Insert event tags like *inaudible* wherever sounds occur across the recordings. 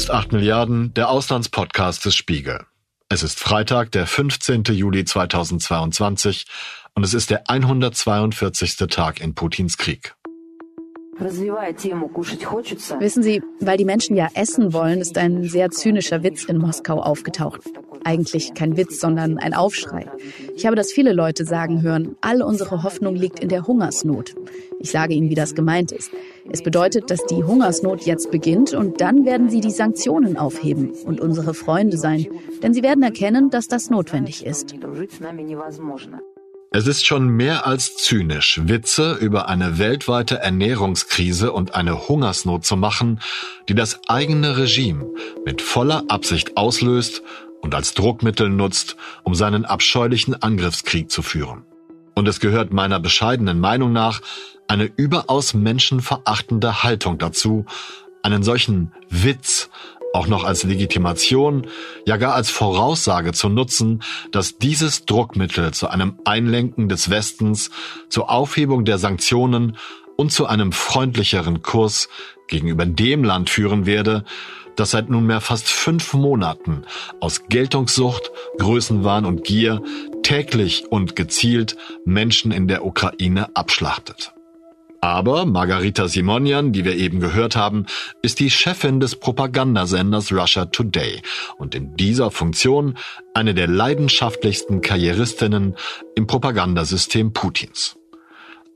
ist 8 Milliarden, der Auslandspodcast des Spiegel. Es ist Freitag, der 15. Juli 2022 und es ist der 142. Tag in Putins Krieg. Wissen Sie, weil die Menschen ja essen wollen, ist ein sehr zynischer Witz in Moskau aufgetaucht. Eigentlich kein Witz, sondern ein Aufschrei. Ich habe das viele Leute sagen hören, all unsere Hoffnung liegt in der Hungersnot. Ich sage Ihnen, wie das gemeint ist. Es bedeutet, dass die Hungersnot jetzt beginnt und dann werden sie die Sanktionen aufheben und unsere Freunde sein, denn sie werden erkennen, dass das notwendig ist. Es ist schon mehr als zynisch, Witze über eine weltweite Ernährungskrise und eine Hungersnot zu machen, die das eigene Regime mit voller Absicht auslöst und als Druckmittel nutzt, um seinen abscheulichen Angriffskrieg zu führen. Und es gehört meiner bescheidenen Meinung nach eine überaus menschenverachtende Haltung dazu, einen solchen Witz auch noch als Legitimation, ja gar als Voraussage zu nutzen, dass dieses Druckmittel zu einem Einlenken des Westens, zur Aufhebung der Sanktionen und zu einem freundlicheren Kurs gegenüber dem Land führen werde, das seit nunmehr fast fünf Monaten aus Geltungssucht, Größenwahn und Gier täglich und gezielt Menschen in der Ukraine abschlachtet. Aber Margarita Simonian, die wir eben gehört haben, ist die Chefin des Propagandasenders Russia Today und in dieser Funktion eine der leidenschaftlichsten Karrieristinnen im Propagandasystem Putins.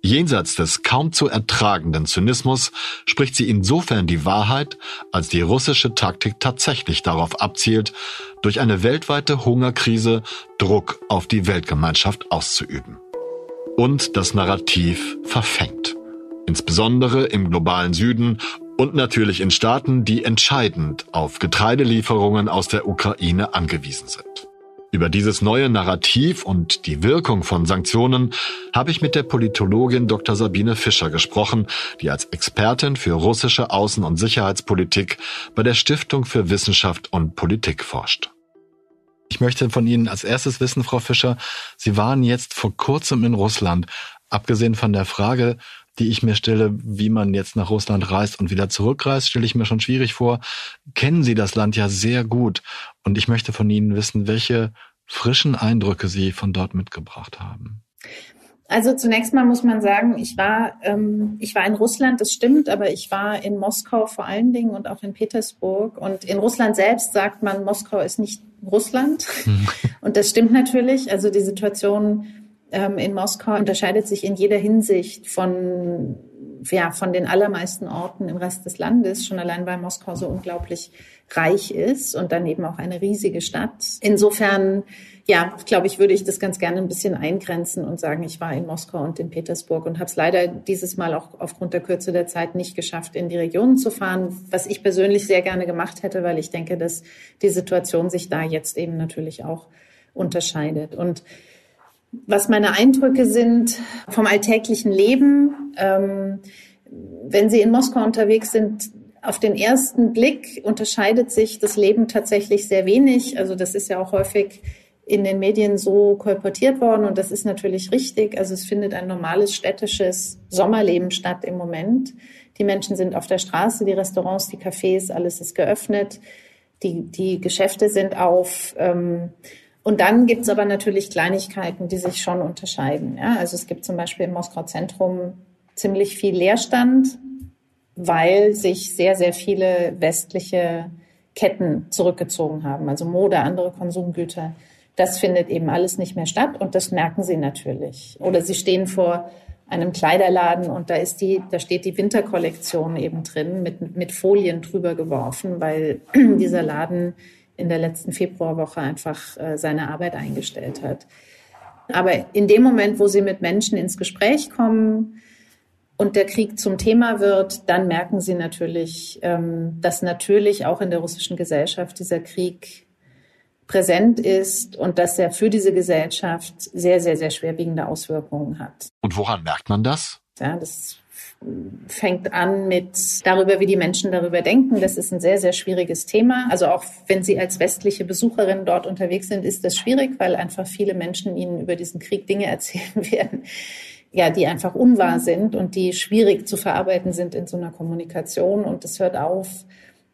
Jenseits des kaum zu ertragenden Zynismus spricht sie insofern die Wahrheit, als die russische Taktik tatsächlich darauf abzielt, durch eine weltweite Hungerkrise Druck auf die Weltgemeinschaft auszuüben. Und das Narrativ verfängt insbesondere im globalen Süden und natürlich in Staaten, die entscheidend auf Getreidelieferungen aus der Ukraine angewiesen sind. Über dieses neue Narrativ und die Wirkung von Sanktionen habe ich mit der Politologin Dr. Sabine Fischer gesprochen, die als Expertin für russische Außen- und Sicherheitspolitik bei der Stiftung für Wissenschaft und Politik forscht. Ich möchte von Ihnen als erstes wissen, Frau Fischer, Sie waren jetzt vor kurzem in Russland. Abgesehen von der Frage, die ich mir stelle, wie man jetzt nach Russland reist und wieder zurückreist, stelle ich mir schon schwierig vor. Kennen Sie das Land ja sehr gut und ich möchte von Ihnen wissen, welche frischen Eindrücke Sie von dort mitgebracht haben. Also zunächst mal muss man sagen, ich war, ähm, ich war in Russland, das stimmt, aber ich war in Moskau vor allen Dingen und auch in Petersburg. Und in Russland selbst sagt man, Moskau ist nicht Russland. Hm. *laughs* Und das stimmt natürlich. Also die Situation ähm, in Moskau unterscheidet sich in jeder Hinsicht von, ja, von den allermeisten Orten im Rest des Landes, schon allein weil Moskau so unglaublich reich ist und dann eben auch eine riesige Stadt. Insofern, ja, glaube ich, würde ich das ganz gerne ein bisschen eingrenzen und sagen, ich war in Moskau und in Petersburg und habe es leider dieses Mal auch aufgrund der Kürze der Zeit nicht geschafft, in die Regionen zu fahren, was ich persönlich sehr gerne gemacht hätte, weil ich denke, dass die Situation sich da jetzt eben natürlich auch unterscheidet. Und was meine Eindrücke sind vom alltäglichen Leben. Ähm, wenn Sie in Moskau unterwegs sind, auf den ersten Blick unterscheidet sich das Leben tatsächlich sehr wenig. Also das ist ja auch häufig in den Medien so kolportiert worden und das ist natürlich richtig. Also es findet ein normales städtisches Sommerleben statt im Moment. Die Menschen sind auf der Straße, die Restaurants, die Cafés, alles ist geöffnet, die, die Geschäfte sind auf. Ähm, und dann gibt es aber natürlich Kleinigkeiten, die sich schon unterscheiden. Ja? Also es gibt zum Beispiel im Moskau Zentrum ziemlich viel Leerstand, weil sich sehr, sehr viele westliche Ketten zurückgezogen haben, also Mode, andere Konsumgüter. Das findet eben alles nicht mehr statt und das merken sie natürlich. Oder sie stehen vor einem Kleiderladen und da ist die, da steht die Winterkollektion eben drin mit, mit Folien drüber geworfen, weil *clears throat* dieser Laden in der letzten Februarwoche einfach äh, seine Arbeit eingestellt hat. Aber in dem Moment, wo sie mit Menschen ins Gespräch kommen und der Krieg zum Thema wird, dann merken sie natürlich, ähm, dass natürlich auch in der russischen Gesellschaft dieser Krieg präsent ist und dass er für diese Gesellschaft sehr, sehr, sehr schwerwiegende Auswirkungen hat. Und woran merkt man das? Ja, das fängt an mit darüber, wie die Menschen darüber denken. Das ist ein sehr, sehr schwieriges Thema. Also auch wenn Sie als westliche Besucherin dort unterwegs sind, ist das schwierig, weil einfach viele Menschen Ihnen über diesen Krieg Dinge *laughs* erzählen werden, ja, die einfach unwahr sind und die schwierig zu verarbeiten sind in so einer Kommunikation. Und es hört auf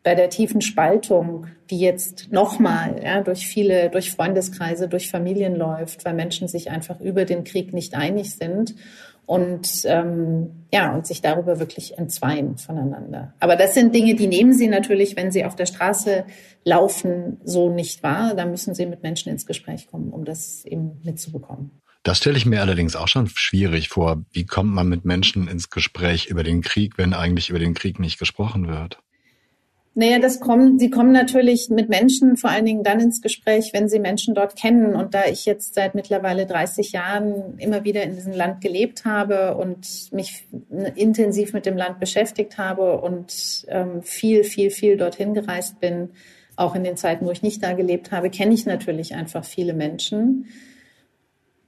bei der tiefen Spaltung, die jetzt nochmal ja, durch viele, durch Freundeskreise, durch Familien läuft, weil Menschen sich einfach über den Krieg nicht einig sind und ähm, ja und sich darüber wirklich entzweien voneinander. Aber das sind Dinge, die nehmen Sie natürlich, wenn Sie auf der Straße laufen, so nicht wahr. Da müssen Sie mit Menschen ins Gespräch kommen, um das eben mitzubekommen. Das stelle ich mir allerdings auch schon schwierig vor. Wie kommt man mit Menschen ins Gespräch über den Krieg, wenn eigentlich über den Krieg nicht gesprochen wird? Naja, das kommen, sie kommen natürlich mit Menschen vor allen Dingen dann ins Gespräch, wenn sie Menschen dort kennen. Und da ich jetzt seit mittlerweile 30 Jahren immer wieder in diesem Land gelebt habe und mich intensiv mit dem Land beschäftigt habe und ähm, viel, viel, viel dorthin gereist bin, auch in den Zeiten, wo ich nicht da gelebt habe, kenne ich natürlich einfach viele Menschen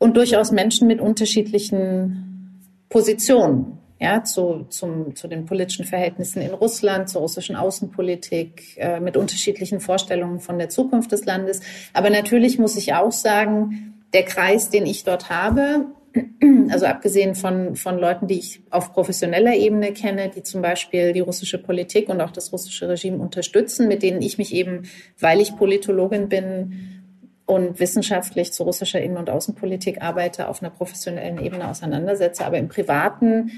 und durchaus Menschen mit unterschiedlichen Positionen ja, zu, zum, zu den politischen Verhältnissen in Russland, zur russischen Außenpolitik, äh, mit unterschiedlichen Vorstellungen von der Zukunft des Landes. Aber natürlich muss ich auch sagen, der Kreis, den ich dort habe, *clears throat* also abgesehen von, von Leuten, die ich auf professioneller Ebene kenne, die zum Beispiel die russische Politik und auch das russische Regime unterstützen, mit denen ich mich eben, weil ich Politologin bin, und wissenschaftlich zu russischer Innen- und Außenpolitik arbeite, auf einer professionellen Ebene auseinandersetze. Aber im Privaten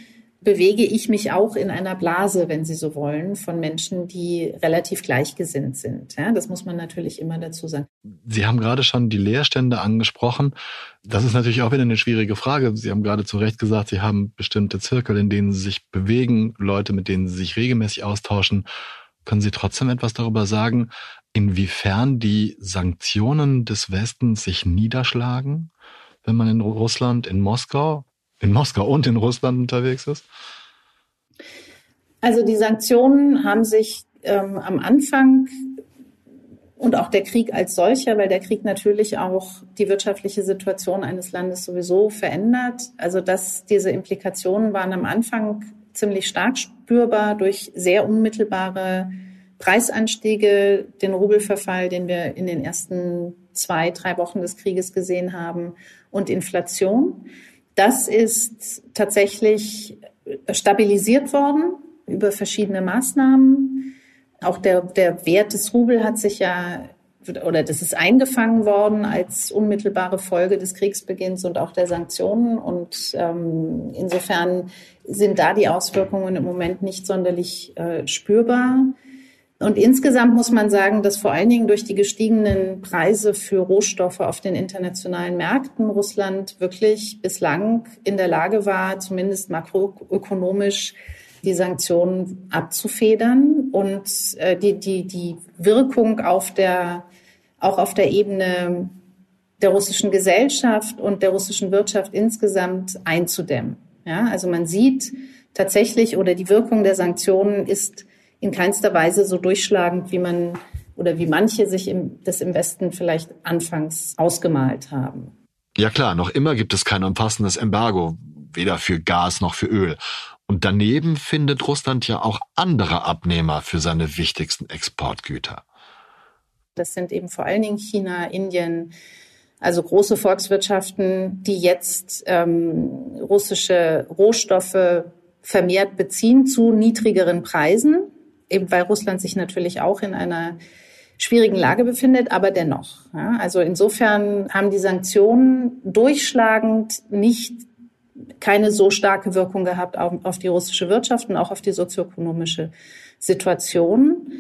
bewege ich mich auch in einer Blase, wenn Sie so wollen, von Menschen, die relativ gleichgesinnt sind. Ja, das muss man natürlich immer dazu sagen. Sie haben gerade schon die Leerstände angesprochen. Das ist natürlich auch wieder eine schwierige Frage. Sie haben gerade zu Recht gesagt, Sie haben bestimmte Zirkel, in denen Sie sich bewegen, Leute, mit denen Sie sich regelmäßig austauschen. Können Sie trotzdem etwas darüber sagen, inwiefern die Sanktionen des Westens sich niederschlagen, wenn man in Russland, in Moskau in Moskau und in Russland unterwegs ist? Also die Sanktionen haben sich ähm, am Anfang und auch der Krieg als solcher, weil der Krieg natürlich auch die wirtschaftliche Situation eines Landes sowieso verändert. Also dass diese Implikationen waren am Anfang ziemlich stark spürbar durch sehr unmittelbare Preisanstiege, den Rubelverfall, den wir in den ersten zwei, drei Wochen des Krieges gesehen haben und Inflation. Das ist tatsächlich stabilisiert worden über verschiedene Maßnahmen. Auch der, der Wert des Rubel hat sich ja oder das ist eingefangen worden als unmittelbare Folge des Kriegsbeginns und auch der Sanktionen. Und ähm, insofern sind da die Auswirkungen im Moment nicht sonderlich äh, spürbar. Und insgesamt muss man sagen, dass vor allen Dingen durch die gestiegenen Preise für Rohstoffe auf den internationalen Märkten Russland wirklich bislang in der Lage war, zumindest makroökonomisch die Sanktionen abzufedern und äh, die, die, die Wirkung auf der, auch auf der Ebene der russischen Gesellschaft und der russischen Wirtschaft insgesamt einzudämmen. Ja, also man sieht tatsächlich oder die Wirkung der Sanktionen ist in keinster Weise so durchschlagend, wie man oder wie manche sich im, das im Westen vielleicht anfangs ausgemalt haben. Ja klar, noch immer gibt es kein umfassendes Embargo, weder für Gas noch für Öl. Und daneben findet Russland ja auch andere Abnehmer für seine wichtigsten Exportgüter. Das sind eben vor allen Dingen China, Indien, also große Volkswirtschaften, die jetzt ähm, russische Rohstoffe vermehrt beziehen zu niedrigeren Preisen eben weil Russland sich natürlich auch in einer schwierigen Lage befindet, aber dennoch. Ja, also insofern haben die Sanktionen durchschlagend nicht keine so starke Wirkung gehabt auf, auf die russische Wirtschaft und auch auf die sozioökonomische Situation.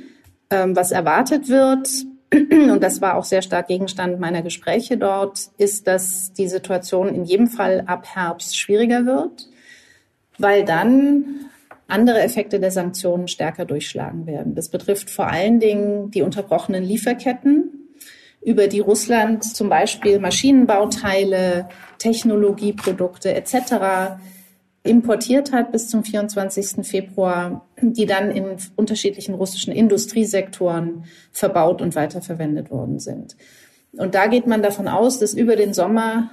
Ähm, was erwartet wird, *clears throat* und das war auch sehr stark Gegenstand meiner Gespräche dort, ist, dass die Situation in jedem Fall ab Herbst schwieriger wird, weil dann andere Effekte der Sanktionen stärker durchschlagen werden. Das betrifft vor allen Dingen die unterbrochenen Lieferketten, über die Russland zum Beispiel Maschinenbauteile, Technologieprodukte etc. importiert hat bis zum 24. Februar, die dann in unterschiedlichen russischen Industriesektoren verbaut und weiterverwendet worden sind. Und da geht man davon aus, dass über den Sommer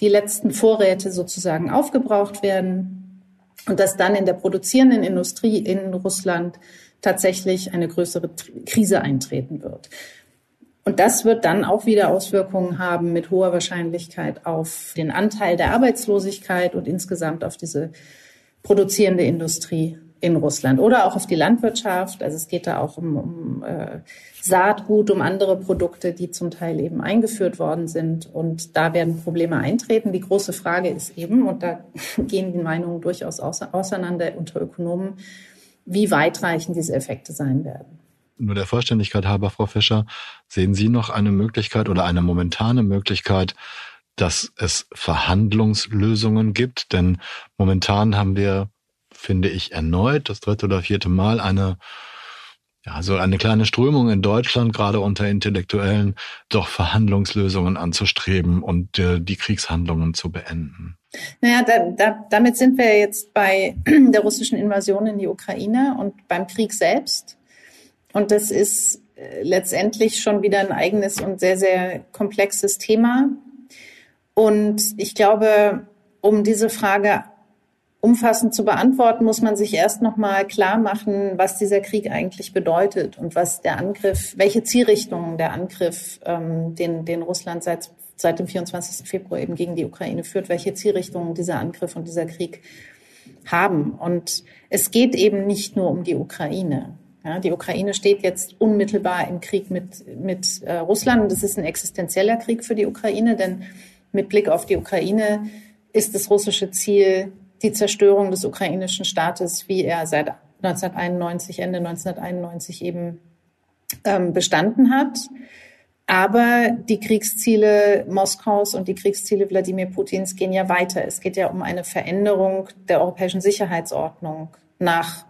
die letzten Vorräte sozusagen aufgebraucht werden und dass dann in der produzierenden Industrie in Russland tatsächlich eine größere Krise eintreten wird. Und das wird dann auch wieder Auswirkungen haben mit hoher Wahrscheinlichkeit auf den Anteil der Arbeitslosigkeit und insgesamt auf diese produzierende Industrie in Russland oder auch auf die Landwirtschaft. Also es geht da auch um, um äh, Saatgut, um andere Produkte, die zum Teil eben eingeführt worden sind. Und da werden Probleme eintreten. Die große Frage ist eben, und da *laughs* gehen die Meinungen durchaus auseinander unter Ökonomen, wie weitreichend diese Effekte sein werden. Nur der Vollständigkeit halber, Frau Fischer, sehen Sie noch eine Möglichkeit oder eine momentane Möglichkeit, dass es Verhandlungslösungen gibt? Denn momentan haben wir, finde ich, erneut das dritte oder vierte Mal eine ja, so eine kleine Strömung in Deutschland, gerade unter Intellektuellen, doch Verhandlungslösungen anzustreben und äh, die Kriegshandlungen zu beenden. Naja, da, da, damit sind wir jetzt bei *clears throat* der russischen Invasion in die Ukraine und beim Krieg selbst. Und das ist äh, letztendlich schon wieder ein eigenes und sehr, sehr komplexes Thema. Und ich glaube, um diese Frage umfassend zu beantworten, muss man sich erst noch mal klar machen, was dieser Krieg eigentlich bedeutet und was der Angriff, welche Zielrichtungen der Angriff, ähm, den, den Russland seit, seit dem 24. Februar eben gegen die Ukraine führt, welche Zielrichtungen dieser Angriff und dieser Krieg haben. Und es geht eben nicht nur um die Ukraine. Ja, die Ukraine steht jetzt unmittelbar im Krieg mit, mit äh, Russland das ist ein existenzieller Krieg für die Ukraine, denn mit Blick auf die Ukraine ist das russische Ziel die Zerstörung des ukrainischen Staates, wie er seit 1991, Ende 1991 eben ähm, bestanden hat. Aber die Kriegsziele Moskaus und die Kriegsziele Wladimir Putins gehen ja weiter. Es geht ja um eine Veränderung der europäischen Sicherheitsordnung nach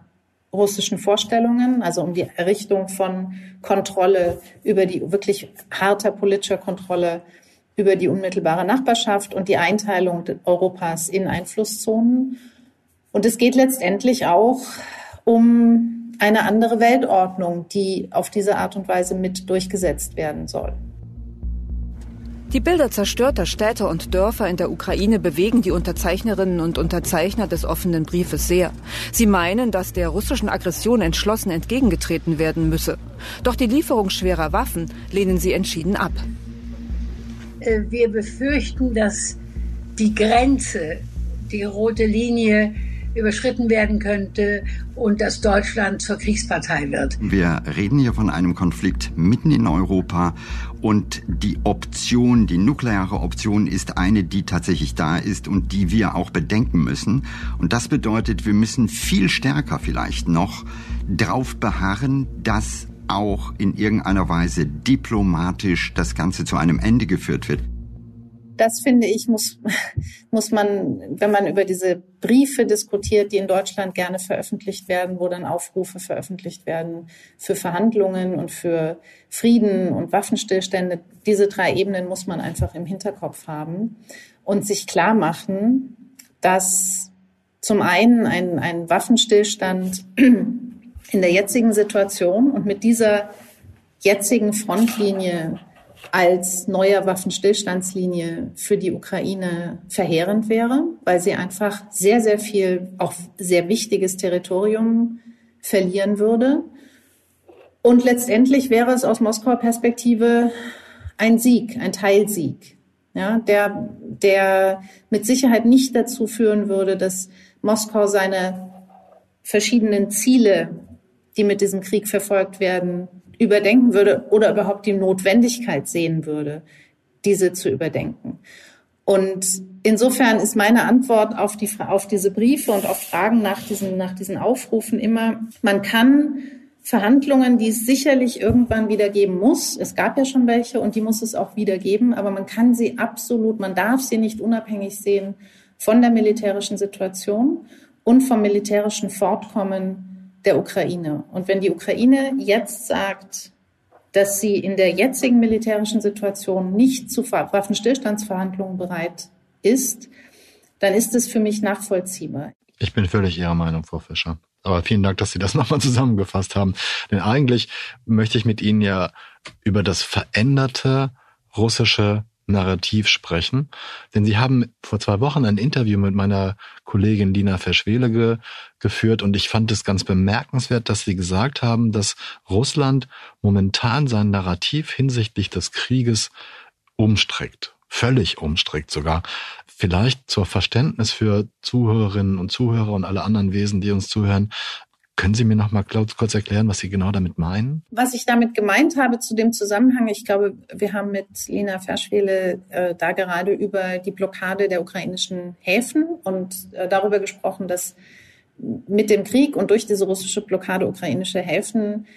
russischen Vorstellungen, also um die Errichtung von Kontrolle über die wirklich harter politischer Kontrolle über die unmittelbare Nachbarschaft und die Einteilung Europas in Einflusszonen. Und es geht letztendlich auch um eine andere Weltordnung, die auf diese Art und Weise mit durchgesetzt werden soll. Die Bilder zerstörter Städte und Dörfer in der Ukraine bewegen die Unterzeichnerinnen und Unterzeichner des offenen Briefes sehr. Sie meinen, dass der russischen Aggression entschlossen entgegengetreten werden müsse. Doch die Lieferung schwerer Waffen lehnen sie entschieden ab. Äh, wir befürchten, dass die Grenze, die rote Linie überschritten werden könnte und dass Deutschland zur Kriegspartei wird. Wir reden hier von einem Konflikt mitten in Europa und die Option, die nukleare Option ist eine, die tatsächlich da ist und die wir auch bedenken müssen. Und das bedeutet, wir müssen viel stärker vielleicht noch darauf beharren, dass auch in irgendeiner Weise diplomatisch das Ganze zu einem Ende geführt wird. Das finde ich, muss, *laughs* muss man, wenn man über diese Briefe diskutiert, die in Deutschland gerne veröffentlicht werden, wo dann Aufrufe veröffentlicht werden für Verhandlungen und für Frieden und Waffenstillstände, diese drei Ebenen muss man einfach im Hinterkopf haben und sich klar machen, dass zum einen ein, ein Waffenstillstand *clears throat* in der jetzigen Situation und mit dieser jetzigen Frontlinie als neuer Waffenstillstandslinie für die Ukraine verheerend wäre, weil sie einfach sehr, sehr viel, auch sehr wichtiges Territorium verlieren würde. Und letztendlich wäre es aus Moskauer Perspektive ein Sieg, ein Teilsieg, ja, der, der mit Sicherheit nicht dazu führen würde, dass Moskau seine verschiedenen Ziele die mit diesem Krieg verfolgt werden, überdenken würde oder überhaupt die Notwendigkeit sehen würde, diese zu überdenken. Und insofern ist meine Antwort auf, die, auf diese Briefe und auf Fragen nach diesen, nach diesen Aufrufen immer, man kann Verhandlungen, die es sicherlich irgendwann wieder geben muss, es gab ja schon welche und die muss es auch wieder geben, aber man kann sie absolut, man darf sie nicht unabhängig sehen von der militärischen Situation und vom militärischen Fortkommen der Ukraine. Und wenn die Ukraine jetzt sagt, dass sie in der jetzigen militärischen Situation nicht zu Waffenstillstandsverhandlungen bereit ist, dann ist es für mich nachvollziehbar. Ich bin völlig Ihrer Meinung, Frau Fischer. Aber vielen Dank, dass Sie das *laughs* nochmal zusammengefasst haben. Denn eigentlich möchte ich mit Ihnen ja über das veränderte russische Narrativ sprechen. Denn Sie haben vor zwei Wochen ein Interview mit meiner Kollegin Lina Verschwele ge geführt und ich fand es ganz bemerkenswert, dass Sie gesagt haben, dass Russland momentan sein Narrativ hinsichtlich des Krieges umstreckt völlig umstrickt sogar. Vielleicht zur Verständnis für Zuhörerinnen und Zuhörer und alle anderen Wesen, die uns zuhören. Können Sie mir noch mal kurz erklären, was Sie genau damit meinen? Was ich damit gemeint habe zu dem Zusammenhang, ich glaube, wir haben mit Lina Verschwele äh, da gerade über die Blockade der ukrainischen Häfen und äh, darüber gesprochen, dass mit dem Krieg und durch diese russische Blockade ukrainische Häfen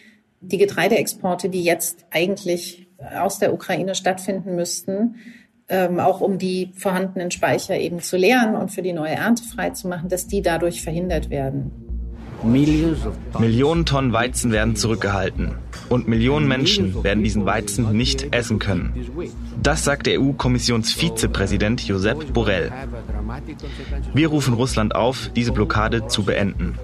die Getreideexporte, die jetzt eigentlich aus der Ukraine stattfinden müssten, ähm, auch um die vorhandenen Speicher eben zu leeren und für die neue Ernte freizumachen, dass die dadurch verhindert werden. Millionen Tonnen Weizen werden zurückgehalten und Millionen Menschen werden diesen Weizen nicht essen können. Das sagt der EU-Kommissionsvizepräsident Josep Borrell. Wir rufen Russland auf, diese Blockade zu beenden.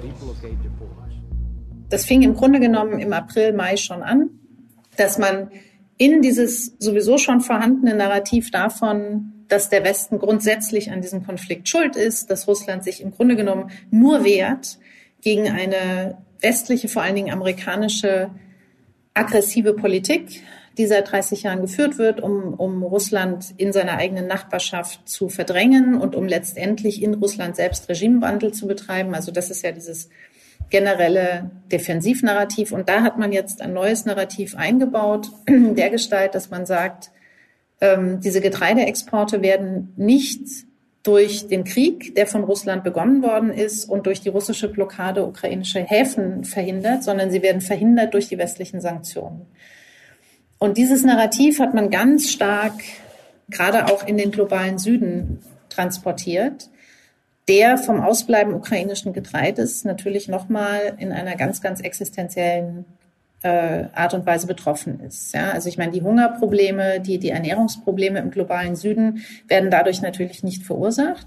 Das fing im Grunde genommen im April, Mai schon an, dass man in dieses sowieso schon vorhandene Narrativ davon, dass der Westen grundsätzlich an diesem Konflikt schuld ist, dass Russland sich im Grunde genommen nur wehrt gegen eine westliche, vor allen Dingen amerikanische aggressive Politik, die seit 30 Jahren geführt wird, um, um Russland in seiner eigenen Nachbarschaft zu verdrängen und um letztendlich in Russland selbst Regimewandel zu betreiben. Also das ist ja dieses generelle Defensivnarrativ. Und da hat man jetzt ein neues Narrativ eingebaut, *clears throat* der Gestalt, dass man sagt, ähm, diese Getreideexporte werden nicht durch den Krieg, der von Russland begonnen worden ist und durch die russische Blockade ukrainischer Häfen verhindert, sondern sie werden verhindert durch die westlichen Sanktionen. Und dieses Narrativ hat man ganz stark gerade auch in den globalen Süden transportiert der vom Ausbleiben ukrainischen Getreides natürlich nochmal in einer ganz, ganz existenziellen äh, Art und Weise betroffen ist. Ja, also ich meine, die Hungerprobleme, die, die Ernährungsprobleme im globalen Süden werden dadurch natürlich nicht verursacht,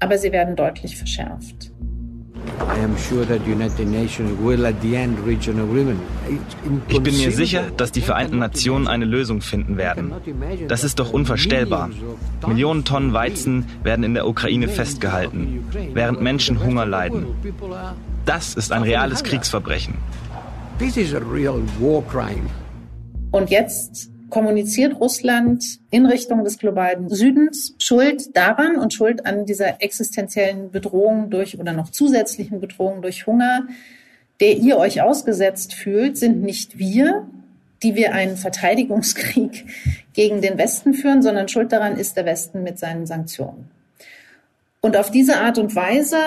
aber sie werden deutlich verschärft. Ich bin mir sicher, dass die Vereinten Nationen eine Lösung finden werden. Das ist doch unvorstellbar. Millionen Tonnen Weizen werden in der Ukraine festgehalten, während Menschen Hunger leiden. Das ist ein reales Kriegsverbrechen. Und jetzt kommuniziert Russland in Richtung des globalen Südens Schuld daran und Schuld an dieser existenziellen Bedrohung durch oder noch zusätzlichen Bedrohung durch Hunger, der ihr euch ausgesetzt fühlt, sind nicht wir, die wir einen Verteidigungskrieg gegen den Westen führen, sondern Schuld daran ist der Westen mit seinen Sanktionen. Und auf diese Art und Weise,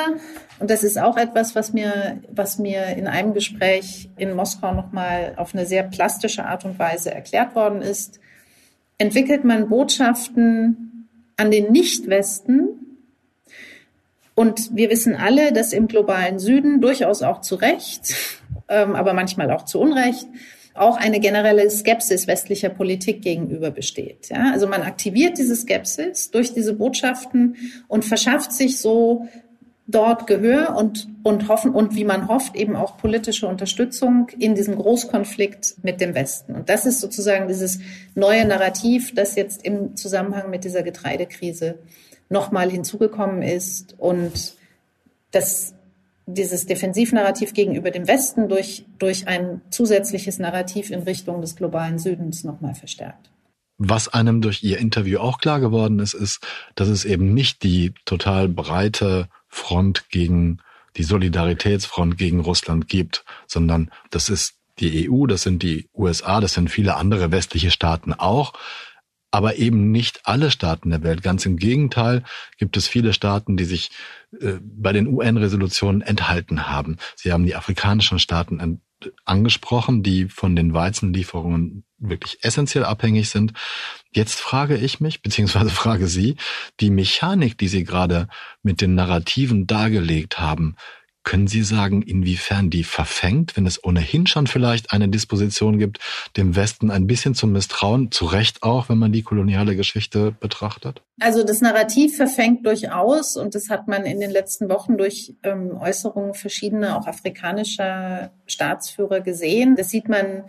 und das ist auch etwas, was mir, was mir in einem Gespräch in Moskau nochmal auf eine sehr plastische Art und Weise erklärt worden ist, entwickelt man Botschaften an den Nicht-Westen. Und wir wissen alle, dass im globalen Süden durchaus auch zu Recht, ähm, aber manchmal auch zu Unrecht, auch eine generelle Skepsis westlicher Politik gegenüber besteht. Ja, also man aktiviert diese Skepsis durch diese Botschaften und verschafft sich so dort Gehör und, und hoffen und wie man hofft eben auch politische Unterstützung in diesem Großkonflikt mit dem Westen. Und das ist sozusagen dieses neue Narrativ, das jetzt im Zusammenhang mit dieser Getreidekrise nochmal hinzugekommen ist und das dieses Defensivnarrativ gegenüber dem Westen durch, durch ein zusätzliches Narrativ in Richtung des globalen Südens nochmal verstärkt. Was einem durch Ihr Interview auch klar geworden ist, ist, dass es eben nicht die total breite Front gegen die Solidaritätsfront gegen Russland gibt, sondern das ist die EU, das sind die USA, das sind viele andere westliche Staaten auch, aber eben nicht alle Staaten der Welt. Ganz im Gegenteil gibt es viele Staaten, die sich äh, bei den UN-Resolutionen enthalten haben. Sie haben die afrikanischen Staaten angesprochen, die von den Weizenlieferungen wirklich essentiell abhängig sind. Jetzt frage ich mich, beziehungsweise frage Sie, die Mechanik, die Sie gerade mit den Narrativen dargelegt haben, können Sie sagen, inwiefern die verfängt, wenn es ohnehin schon vielleicht eine Disposition gibt, dem Westen ein bisschen zu misstrauen, zu Recht auch, wenn man die koloniale Geschichte betrachtet? Also das Narrativ verfängt durchaus und das hat man in den letzten Wochen durch ähm, Äußerungen verschiedener, auch afrikanischer Staatsführer gesehen. Das sieht man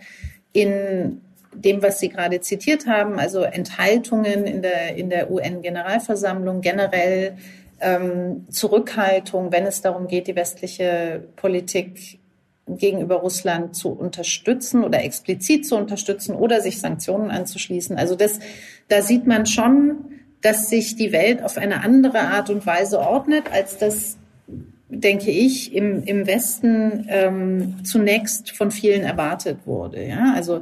in dem, was Sie gerade zitiert haben, also Enthaltungen in der, in der UN-Generalversammlung generell ähm, Zurückhaltung, wenn es darum geht, die westliche Politik gegenüber Russland zu unterstützen oder explizit zu unterstützen oder sich Sanktionen anzuschließen. Also das, da sieht man schon, dass sich die Welt auf eine andere Art und Weise ordnet, als das, denke ich, im, im Westen ähm, zunächst von vielen erwartet wurde. Ja, also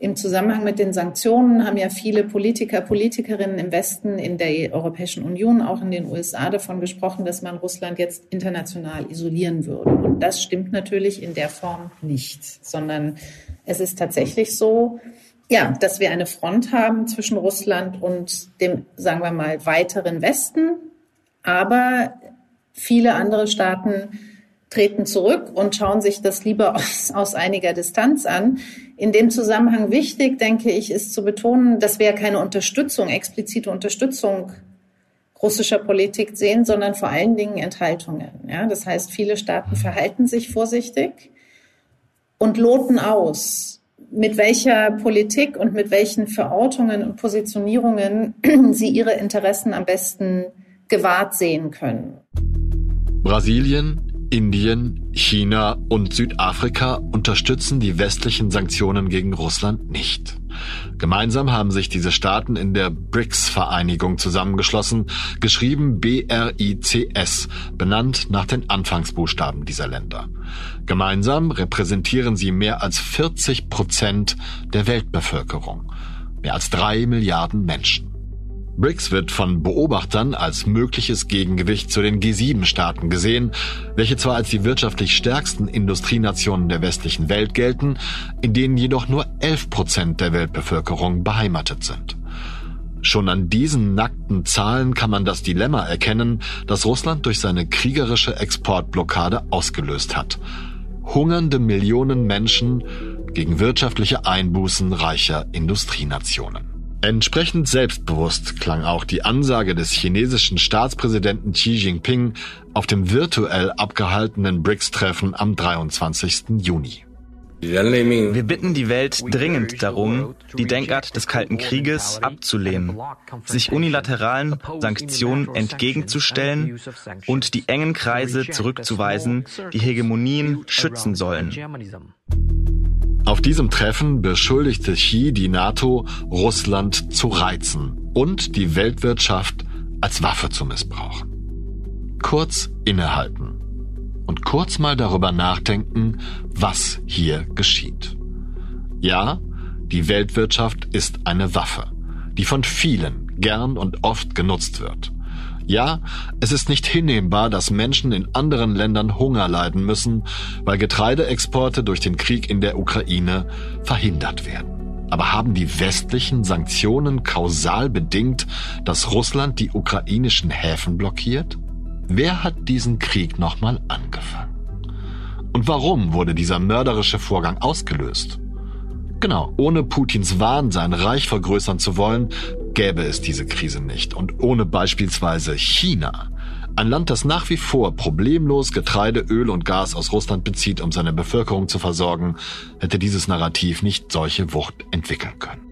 im Zusammenhang mit den Sanktionen haben ja viele Politiker, Politikerinnen im Westen, in der Europäischen Union, auch in den USA davon gesprochen, dass man Russland jetzt international isolieren würde. Und das stimmt natürlich in der Form nicht, sondern es ist tatsächlich so, ja, dass wir eine Front haben zwischen Russland und dem, sagen wir mal, weiteren Westen. Aber viele andere Staaten treten zurück und schauen sich das lieber *laughs* aus, aus einiger Distanz an. In dem Zusammenhang wichtig, denke ich, ist zu betonen, dass wir keine Unterstützung, explizite Unterstützung russischer Politik sehen, sondern vor allen Dingen Enthaltungen. Ja, das heißt, viele Staaten verhalten sich vorsichtig und loten aus, mit welcher Politik und mit welchen Verortungen und Positionierungen *clears throat* sie ihre Interessen am besten gewahrt sehen können. Brasilien, Indien, China und Südafrika unterstützen die westlichen Sanktionen gegen Russland nicht. Gemeinsam haben sich diese Staaten in der BRICS-Vereinigung zusammengeschlossen, geschrieben BRICS, benannt nach den Anfangsbuchstaben dieser Länder. Gemeinsam repräsentieren sie mehr als 40 Prozent der Weltbevölkerung, mehr als drei Milliarden Menschen. BRICS wird von Beobachtern als mögliches Gegengewicht zu den G7-Staaten gesehen, welche zwar als die wirtschaftlich stärksten Industrienationen der westlichen Welt gelten, in denen jedoch nur 11 Prozent der Weltbevölkerung beheimatet sind. Schon an diesen nackten Zahlen kann man das Dilemma erkennen, das Russland durch seine kriegerische Exportblockade ausgelöst hat. Hungernde Millionen Menschen gegen wirtschaftliche Einbußen reicher Industrienationen. Entsprechend selbstbewusst klang auch die Ansage des chinesischen Staatspräsidenten Xi Jinping auf dem virtuell abgehaltenen BRICS-Treffen am 23. Juni. Wir bitten die Welt dringend darum, die Denkart des Kalten Krieges abzulehnen, sich unilateralen Sanktionen entgegenzustellen und die engen Kreise zurückzuweisen, die Hegemonien schützen sollen. Auf diesem Treffen beschuldigte Xi die NATO, Russland zu reizen und die Weltwirtschaft als Waffe zu missbrauchen. Kurz innehalten und kurz mal darüber nachdenken, was hier geschieht. Ja, die Weltwirtschaft ist eine Waffe, die von vielen gern und oft genutzt wird. Ja, es ist nicht hinnehmbar, dass Menschen in anderen Ländern Hunger leiden müssen, weil Getreideexporte durch den Krieg in der Ukraine verhindert werden. Aber haben die westlichen Sanktionen kausal bedingt, dass Russland die ukrainischen Häfen blockiert? Wer hat diesen Krieg nochmal angefangen? Und warum wurde dieser mörderische Vorgang ausgelöst? Genau, ohne Putins Wahn, sein Reich vergrößern zu wollen, gäbe es diese Krise nicht. Und ohne beispielsweise China, ein Land, das nach wie vor problemlos Getreide, Öl und Gas aus Russland bezieht, um seine Bevölkerung zu versorgen, hätte dieses Narrativ nicht solche Wucht entwickeln können.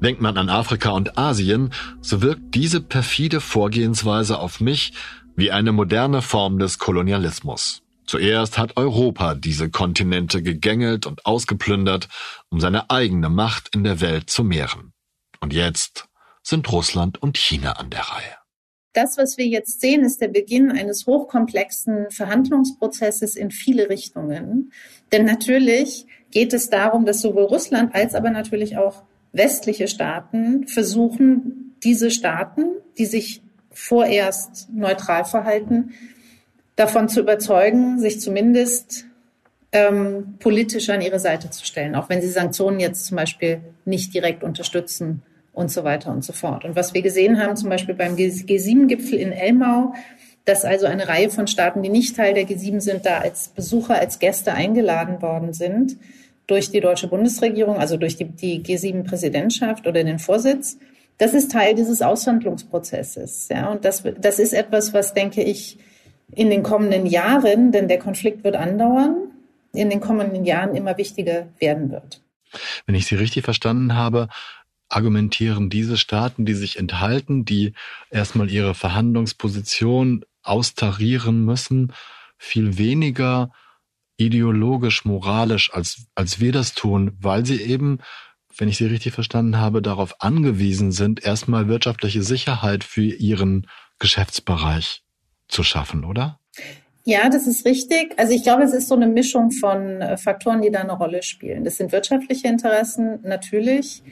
Denkt man an Afrika und Asien, so wirkt diese perfide Vorgehensweise auf mich wie eine moderne Form des Kolonialismus. Zuerst hat Europa diese Kontinente gegängelt und ausgeplündert, um seine eigene Macht in der Welt zu mehren. Und jetzt sind Russland und China an der Reihe. Das, was wir jetzt sehen, ist der Beginn eines hochkomplexen Verhandlungsprozesses in viele Richtungen. Denn natürlich geht es darum, dass sowohl Russland als aber natürlich auch westliche Staaten versuchen, diese Staaten, die sich vorerst neutral verhalten, davon zu überzeugen, sich zumindest ähm, politisch an ihre Seite zu stellen, auch wenn sie Sanktionen jetzt zum Beispiel nicht direkt unterstützen und so weiter und so fort. Und was wir gesehen haben, zum Beispiel beim G7-Gipfel in Elmau, dass also eine Reihe von Staaten, die nicht Teil der G7 sind, da als Besucher, als Gäste eingeladen worden sind durch die deutsche Bundesregierung, also durch die, die G7-Präsidentschaft oder den Vorsitz. Das ist Teil dieses Aushandlungsprozesses. Ja, und das, das ist etwas, was, denke ich, in den kommenden Jahren, denn der Konflikt wird andauern, in den kommenden Jahren immer wichtiger werden wird. Wenn ich Sie richtig verstanden habe, argumentieren diese Staaten, die sich enthalten, die erstmal ihre Verhandlungsposition austarieren müssen, viel weniger ideologisch, moralisch, als, als wir das tun, weil sie eben wenn ich Sie richtig verstanden habe, darauf angewiesen sind, erstmal wirtschaftliche Sicherheit für Ihren Geschäftsbereich zu schaffen, oder? Ja, das ist richtig. Also ich glaube, es ist so eine Mischung von äh, Faktoren, die da eine Rolle spielen. Das sind wirtschaftliche Interessen natürlich.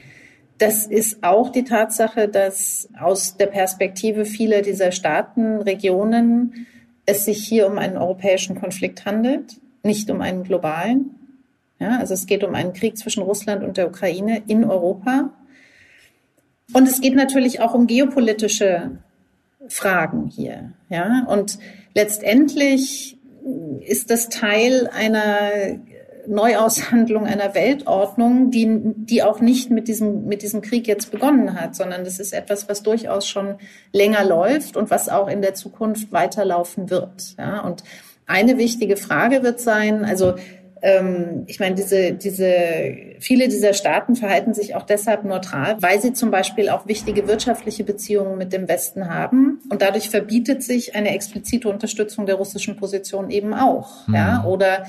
Das ist auch die Tatsache, dass aus der Perspektive vieler dieser Staaten, Regionen, es sich hier um einen europäischen Konflikt handelt, nicht um einen globalen. Ja, also es geht um einen Krieg zwischen Russland und der Ukraine in Europa. Und es geht natürlich auch um geopolitische Fragen hier. Ja, und letztendlich ist das Teil einer Neuaushandlung einer Weltordnung, die, die auch nicht mit diesem, mit diesem Krieg jetzt begonnen hat, sondern das ist etwas, was durchaus schon länger läuft und was auch in der Zukunft weiterlaufen wird. Ja, und eine wichtige Frage wird sein, also ähm, ich meine, diese, diese, viele dieser Staaten verhalten sich auch deshalb neutral, weil sie zum Beispiel auch wichtige wirtschaftliche Beziehungen mit dem Westen haben. Und dadurch verbietet sich eine explizite Unterstützung der russischen Position eben auch. Mhm. Ja? Oder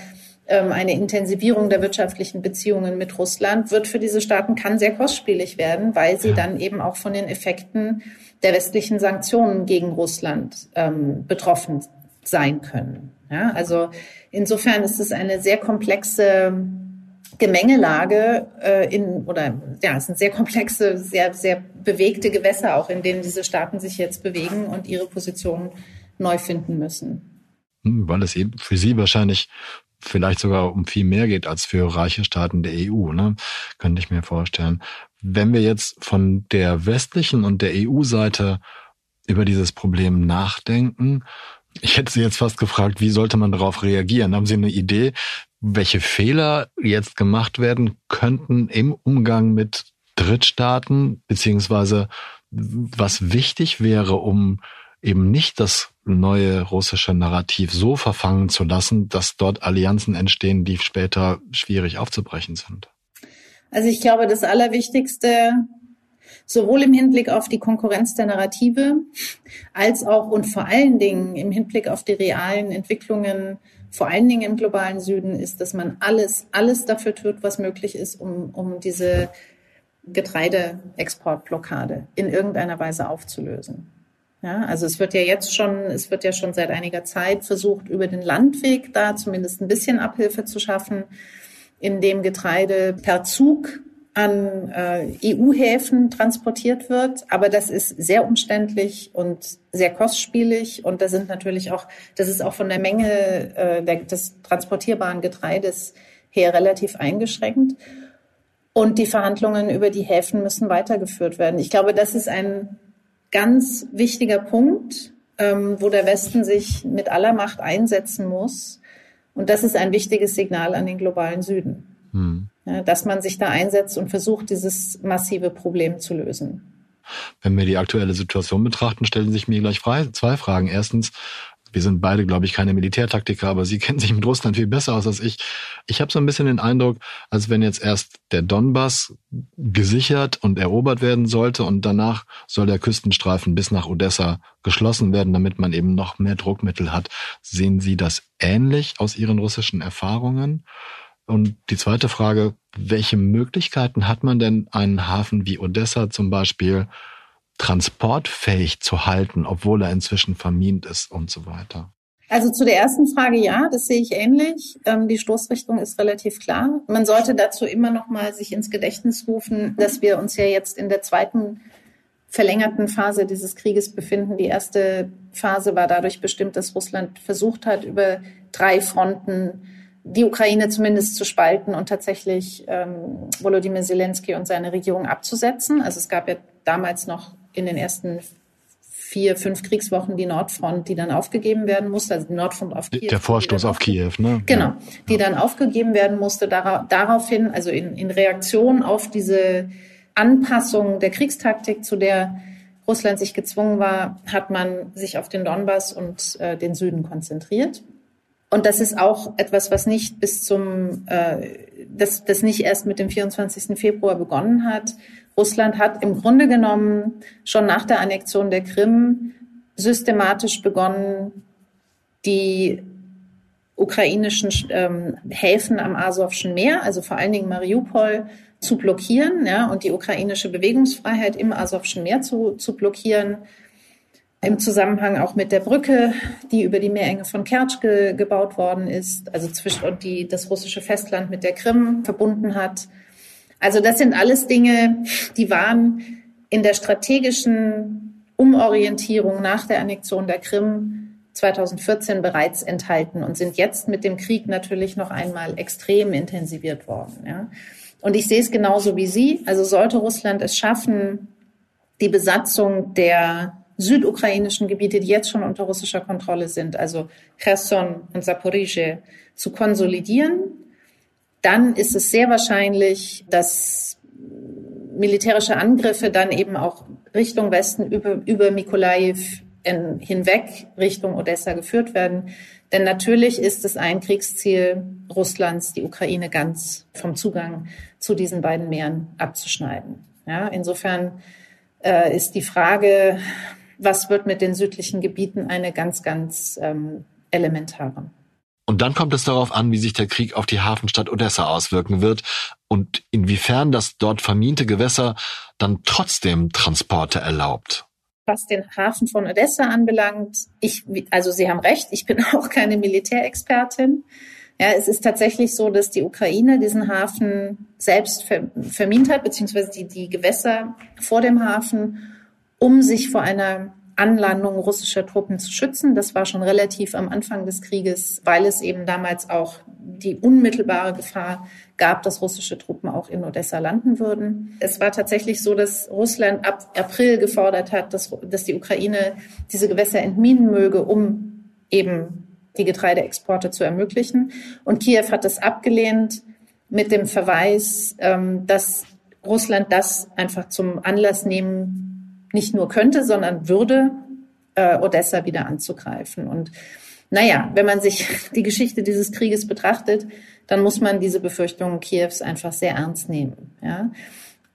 eine Intensivierung der wirtschaftlichen Beziehungen mit Russland wird für diese Staaten, kann sehr kostspielig werden, weil sie ja. dann eben auch von den Effekten der westlichen Sanktionen gegen Russland ähm, betroffen sein können. Ja, also insofern ist es eine sehr komplexe Gemengelage äh, in oder ja, es sind sehr komplexe, sehr sehr bewegte Gewässer auch, in denen diese Staaten sich jetzt bewegen und ihre Position neu finden müssen. Hm, weil es eben für Sie wahrscheinlich vielleicht sogar um viel mehr geht als für reiche Staaten der EU, ne? Könnte ich mir vorstellen. Wenn wir jetzt von der westlichen und der EU-Seite über dieses Problem nachdenken, ich hätte Sie jetzt fast gefragt, wie sollte man darauf reagieren? Haben Sie eine Idee, welche Fehler jetzt gemacht werden könnten im Umgang mit Drittstaaten, beziehungsweise was wichtig wäre, um eben nicht das neue russische Narrativ so verfangen zu lassen, dass dort Allianzen entstehen, die später schwierig aufzubrechen sind? Also ich glaube, das Allerwichtigste sowohl im Hinblick auf die Konkurrenz der Narrative als auch und vor allen Dingen im Hinblick auf die realen Entwicklungen, vor allen Dingen im globalen Süden, ist, dass man alles, alles dafür tut, was möglich ist, um, um diese Getreideexportblockade in irgendeiner Weise aufzulösen. Ja, also es wird ja jetzt schon, es wird ja schon seit einiger Zeit versucht, über den Landweg da zumindest ein bisschen Abhilfe zu schaffen, indem Getreide per Zug an äh, EU-Häfen transportiert wird. Aber das ist sehr umständlich und sehr kostspielig. Und da sind natürlich auch, das ist auch von der Menge äh, der, des transportierbaren Getreides her relativ eingeschränkt. Und die Verhandlungen über die Häfen müssen weitergeführt werden. Ich glaube, das ist ein ganz wichtiger Punkt, ähm, wo der Westen sich mit aller Macht einsetzen muss. Und das ist ein wichtiges Signal an den globalen Süden. Hm dass man sich da einsetzt und versucht, dieses massive Problem zu lösen. Wenn wir die aktuelle Situation betrachten, stellen sich mir gleich zwei Fragen. Erstens, wir sind beide, glaube ich, keine Militärtaktiker, aber Sie *laughs* kennen sich mit Russland viel besser aus als ich. Ich habe so ein bisschen den Eindruck, als wenn jetzt erst der Donbass gesichert und erobert werden sollte und danach soll der Küstenstreifen bis nach Odessa geschlossen werden, damit man eben noch mehr Druckmittel hat. Sehen Sie das ähnlich aus Ihren russischen Erfahrungen? Und die zweite Frage, welche Möglichkeiten hat man denn, einen Hafen wie Odessa zum Beispiel transportfähig zu halten, obwohl er inzwischen vermint ist und so weiter? Also zu der ersten Frage ja, das sehe ich ähnlich. Ähm, die Stoßrichtung ist relativ klar. Man sollte dazu immer noch mal sich ins Gedächtnis rufen, dass wir uns ja jetzt in der zweiten verlängerten Phase dieses Krieges befinden. Die erste Phase war dadurch bestimmt, dass Russland versucht hat, über drei Fronten die Ukraine zumindest zu spalten und tatsächlich ähm, Volodymyr Zelensky und seine Regierung abzusetzen. Also es gab ja damals noch in den ersten vier, fünf Kriegswochen die Nordfront, die dann aufgegeben werden musste, also die Nordfront auf Kiew. Der Vorstoß auf Kiew, ne? Genau, die dann aufgegeben werden musste. daraufhin, also in, in Reaktion auf diese Anpassung der Kriegstaktik, zu der Russland sich gezwungen war, hat man sich auf den Donbass und äh, den Süden konzentriert. Und das ist auch etwas, was nicht bis zum, äh, das, das nicht erst mit dem 24. Februar begonnen hat. Russland hat im Grunde genommen schon nach der Annexion der Krim systematisch begonnen, die ukrainischen ähm, Häfen am Asowschen Meer, also vor allen Dingen Mariupol, zu blockieren ja, und die ukrainische Bewegungsfreiheit im Asowschen Meer zu, zu blockieren. Im Zusammenhang auch mit der Brücke, die über die Meerenge von Kertsch ge, gebaut worden ist, also zwischen und die das russische Festland mit der Krim verbunden hat. Also das sind alles Dinge, die waren in der strategischen Umorientierung nach der Annexion der Krim 2014 bereits enthalten und sind jetzt mit dem Krieg natürlich noch einmal extrem intensiviert worden. Ja. Und ich sehe es genauso wie Sie. Also sollte Russland es schaffen, die Besatzung der südukrainischen Gebiete, die jetzt schon unter russischer Kontrolle sind, also Cherson und Zaporizhia, zu konsolidieren, dann ist es sehr wahrscheinlich, dass militärische Angriffe dann eben auch Richtung Westen über, über Mikolajew hinweg Richtung Odessa geführt werden. Denn natürlich ist es ein Kriegsziel Russlands, die Ukraine ganz vom Zugang zu diesen beiden Meeren abzuschneiden. Ja, insofern äh, ist die Frage, was wird mit den südlichen Gebieten eine ganz, ganz ähm, elementare. Und dann kommt es darauf an, wie sich der Krieg auf die Hafenstadt Odessa auswirken wird und inwiefern das dort vermiente Gewässer dann trotzdem Transporte erlaubt. Was den Hafen von Odessa anbelangt, ich, also Sie haben recht, ich bin *laughs* auch keine Militärexpertin. Ja, es ist tatsächlich so, dass die Ukraine diesen Hafen selbst vermint hat, beziehungsweise die, die Gewässer vor dem Hafen um sich vor einer Anlandung russischer Truppen zu schützen. Das war schon relativ am Anfang des Krieges, weil es eben damals auch die unmittelbare Gefahr gab, dass russische Truppen auch in Odessa landen würden. Es war tatsächlich so, dass Russland ab April gefordert hat, dass, dass die Ukraine diese Gewässer entminen möge, um eben die Getreideexporte zu ermöglichen. Und Kiew hat das abgelehnt mit dem Verweis, ähm, dass Russland das einfach zum Anlass nehmen nicht nur könnte, sondern würde, äh, Odessa wieder anzugreifen. Und naja, wenn man sich *laughs* die Geschichte dieses Krieges betrachtet, dann muss man diese Befürchtungen Kiews einfach sehr ernst nehmen. Ja?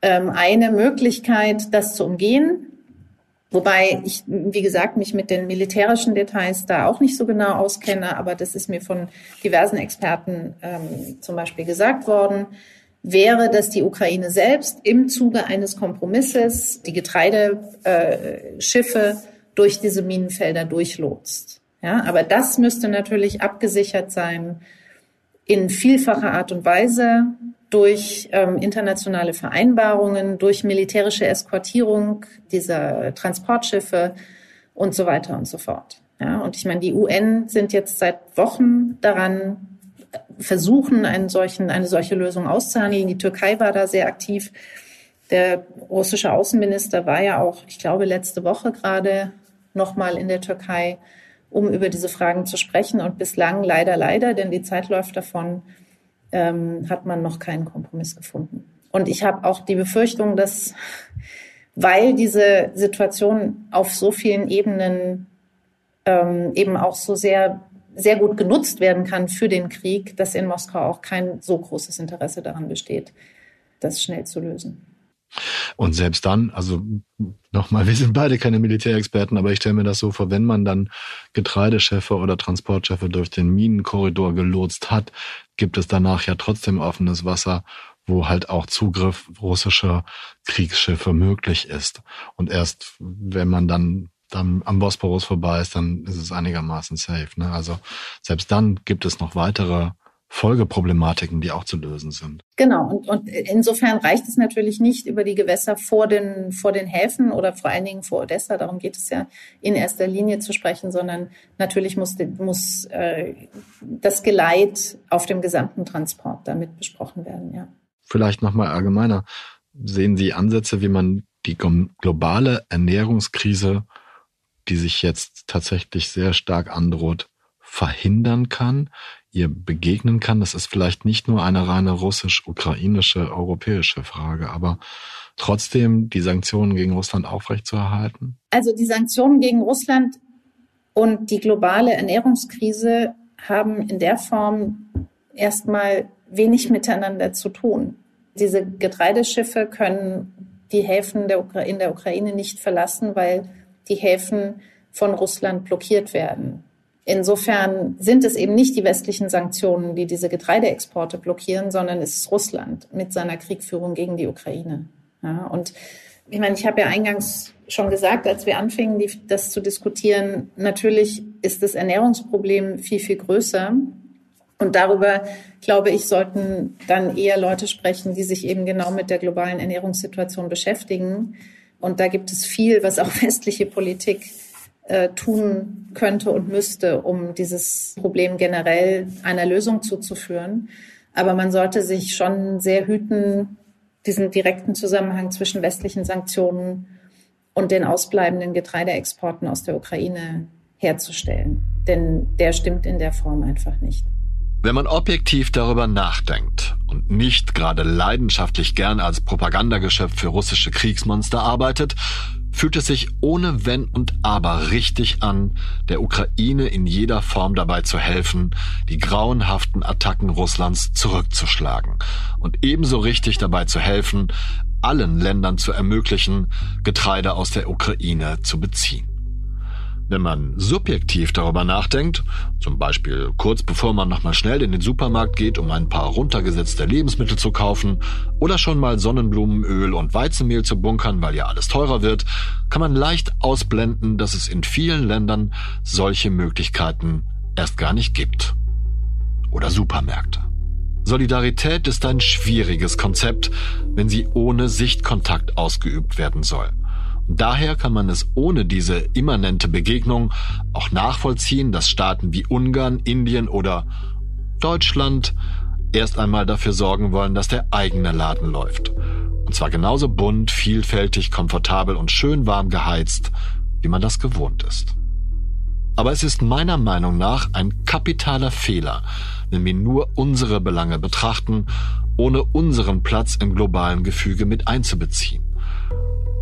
Ähm, eine Möglichkeit, das zu umgehen, wobei ich, wie gesagt, mich mit den militärischen Details da auch nicht so genau auskenne, aber das ist mir von diversen Experten ähm, zum Beispiel gesagt worden, wäre, dass die Ukraine selbst im Zuge eines Kompromisses die Getreideschiffe äh, durch diese Minenfelder durchlotst. Ja, aber das müsste natürlich abgesichert sein in vielfacher Art und Weise durch ähm, internationale Vereinbarungen, durch militärische Eskortierung dieser Transportschiffe und so weiter und so fort. Ja, und ich meine, die UN sind jetzt seit Wochen daran, versuchen, einen solchen, eine solche Lösung auszuhandeln. Die Türkei war da sehr aktiv. Der russische Außenminister war ja auch, ich glaube, letzte Woche gerade nochmal in der Türkei, um über diese Fragen zu sprechen. Und bislang leider, leider, denn die Zeit läuft davon, ähm, hat man noch keinen Kompromiss gefunden. Und ich habe auch die Befürchtung, dass, weil diese Situation auf so vielen Ebenen ähm, eben auch so sehr sehr gut genutzt werden kann für den Krieg, dass in Moskau auch kein so großes Interesse daran besteht, das schnell zu lösen. Und selbst dann, also nochmal, *laughs* wir sind beide keine Militärexperten, aber ich stelle mir das so vor, wenn man dann Getreideschiffe oder Transportschiffe durch den Minenkorridor gelotst hat, gibt es danach ja trotzdem offenes Wasser, wo halt auch Zugriff russischer Kriegsschiffe möglich ist. Und erst wenn man dann dann am Bosporus vorbei ist, dann ist es einigermaßen safe. Ne? Also selbst dann gibt es noch weitere Folgeproblematiken, die auch zu lösen sind. Genau, und, und insofern reicht es natürlich nicht über die Gewässer vor den, vor den Häfen oder vor allen Dingen vor Odessa, darum geht es ja in erster Linie zu sprechen, sondern natürlich muss, muss äh, das Geleit auf dem gesamten Transport damit besprochen werden, ja. Vielleicht nochmal allgemeiner. Sehen Sie Ansätze, wie man die globale Ernährungskrise die sich jetzt tatsächlich sehr stark androht, verhindern kann, ihr begegnen kann. Das ist vielleicht nicht nur eine reine russisch-ukrainische, europäische Frage, aber trotzdem die Sanktionen gegen Russland aufrechtzuerhalten? Also die Sanktionen gegen Russland und die globale Ernährungskrise haben in der Form erstmal wenig miteinander zu tun. Diese Getreideschiffe können die Häfen der in der Ukraine nicht verlassen, weil die Häfen von Russland blockiert werden. Insofern sind es eben nicht die westlichen Sanktionen, die diese Getreideexporte blockieren, sondern es ist Russland mit seiner Kriegführung gegen die Ukraine. Ja, und ich meine, ich habe ja eingangs schon gesagt, als wir anfingen, die, das zu diskutieren, natürlich ist das Ernährungsproblem viel, viel größer. Und darüber, glaube ich, sollten dann eher Leute sprechen, die sich eben genau mit der globalen Ernährungssituation beschäftigen. Und da gibt es viel, was auch *laughs* westliche Politik äh, tun könnte und müsste, um dieses Problem generell einer Lösung zuzuführen. Aber man sollte sich schon sehr hüten, diesen direkten Zusammenhang zwischen westlichen Sanktionen und den ausbleibenden Getreideexporten aus der Ukraine herzustellen. Denn der stimmt in der Form einfach nicht. Wenn man objektiv darüber nachdenkt und nicht gerade leidenschaftlich gern als Propagandageschöpf für russische Kriegsmonster arbeitet, fühlt es sich ohne Wenn und Aber richtig an, der Ukraine in jeder Form dabei zu helfen, die grauenhaften Attacken Russlands zurückzuschlagen und ebenso richtig dabei zu helfen, allen Ländern zu ermöglichen, Getreide aus der Ukraine zu beziehen. Wenn man subjektiv darüber nachdenkt, zum Beispiel kurz bevor man nochmal schnell in den Supermarkt geht, um ein paar runtergesetzte Lebensmittel zu kaufen oder schon mal Sonnenblumenöl und Weizenmehl zu bunkern, weil ja alles teurer wird, kann man leicht ausblenden, dass es in vielen Ländern solche Möglichkeiten erst gar nicht gibt. Oder Supermärkte. Solidarität ist ein schwieriges Konzept, wenn sie ohne Sichtkontakt ausgeübt werden soll. Daher kann man es ohne diese immanente Begegnung auch nachvollziehen, dass Staaten wie Ungarn, Indien oder Deutschland erst einmal dafür sorgen wollen, dass der eigene Laden läuft. Und zwar genauso bunt, vielfältig, komfortabel und schön warm geheizt, wie man das gewohnt ist. Aber es ist meiner Meinung nach ein kapitaler Fehler, wenn wir nur unsere Belange betrachten, ohne unseren Platz im globalen Gefüge mit einzubeziehen.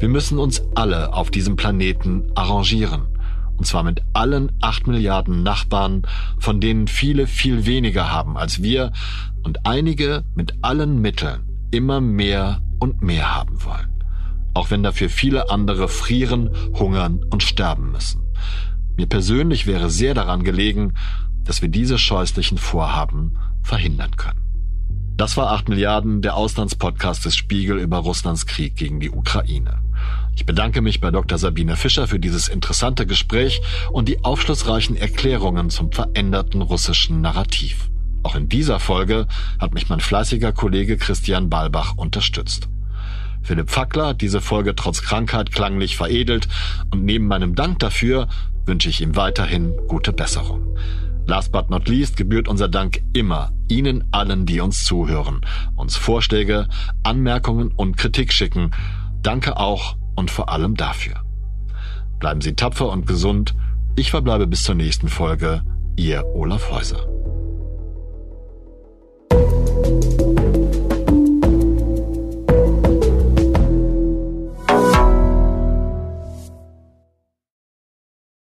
Wir müssen uns alle auf diesem Planeten arrangieren. Und zwar mit allen acht Milliarden Nachbarn, von denen viele viel weniger haben als wir und einige mit allen Mitteln immer mehr und mehr haben wollen. Auch wenn dafür viele andere frieren, hungern und sterben müssen. Mir persönlich wäre sehr daran gelegen, dass wir diese scheußlichen Vorhaben verhindern können. Das war 8 Milliarden, der Auslandspodcast des Spiegel über Russlands Krieg gegen die Ukraine. Ich bedanke mich bei Dr. Sabine Fischer für dieses interessante Gespräch und die aufschlussreichen Erklärungen zum veränderten russischen Narrativ. Auch in dieser Folge hat mich mein fleißiger Kollege Christian Balbach unterstützt. Philipp Fackler hat diese Folge trotz Krankheit klanglich veredelt und neben meinem Dank dafür wünsche ich ihm weiterhin gute Besserung. Last but not least gebührt unser Dank immer Ihnen allen, die uns zuhören, uns Vorschläge, Anmerkungen und Kritik schicken Danke auch und vor allem dafür. Bleiben Sie tapfer und gesund. Ich verbleibe bis zur nächsten Folge. Ihr Olaf Häuser.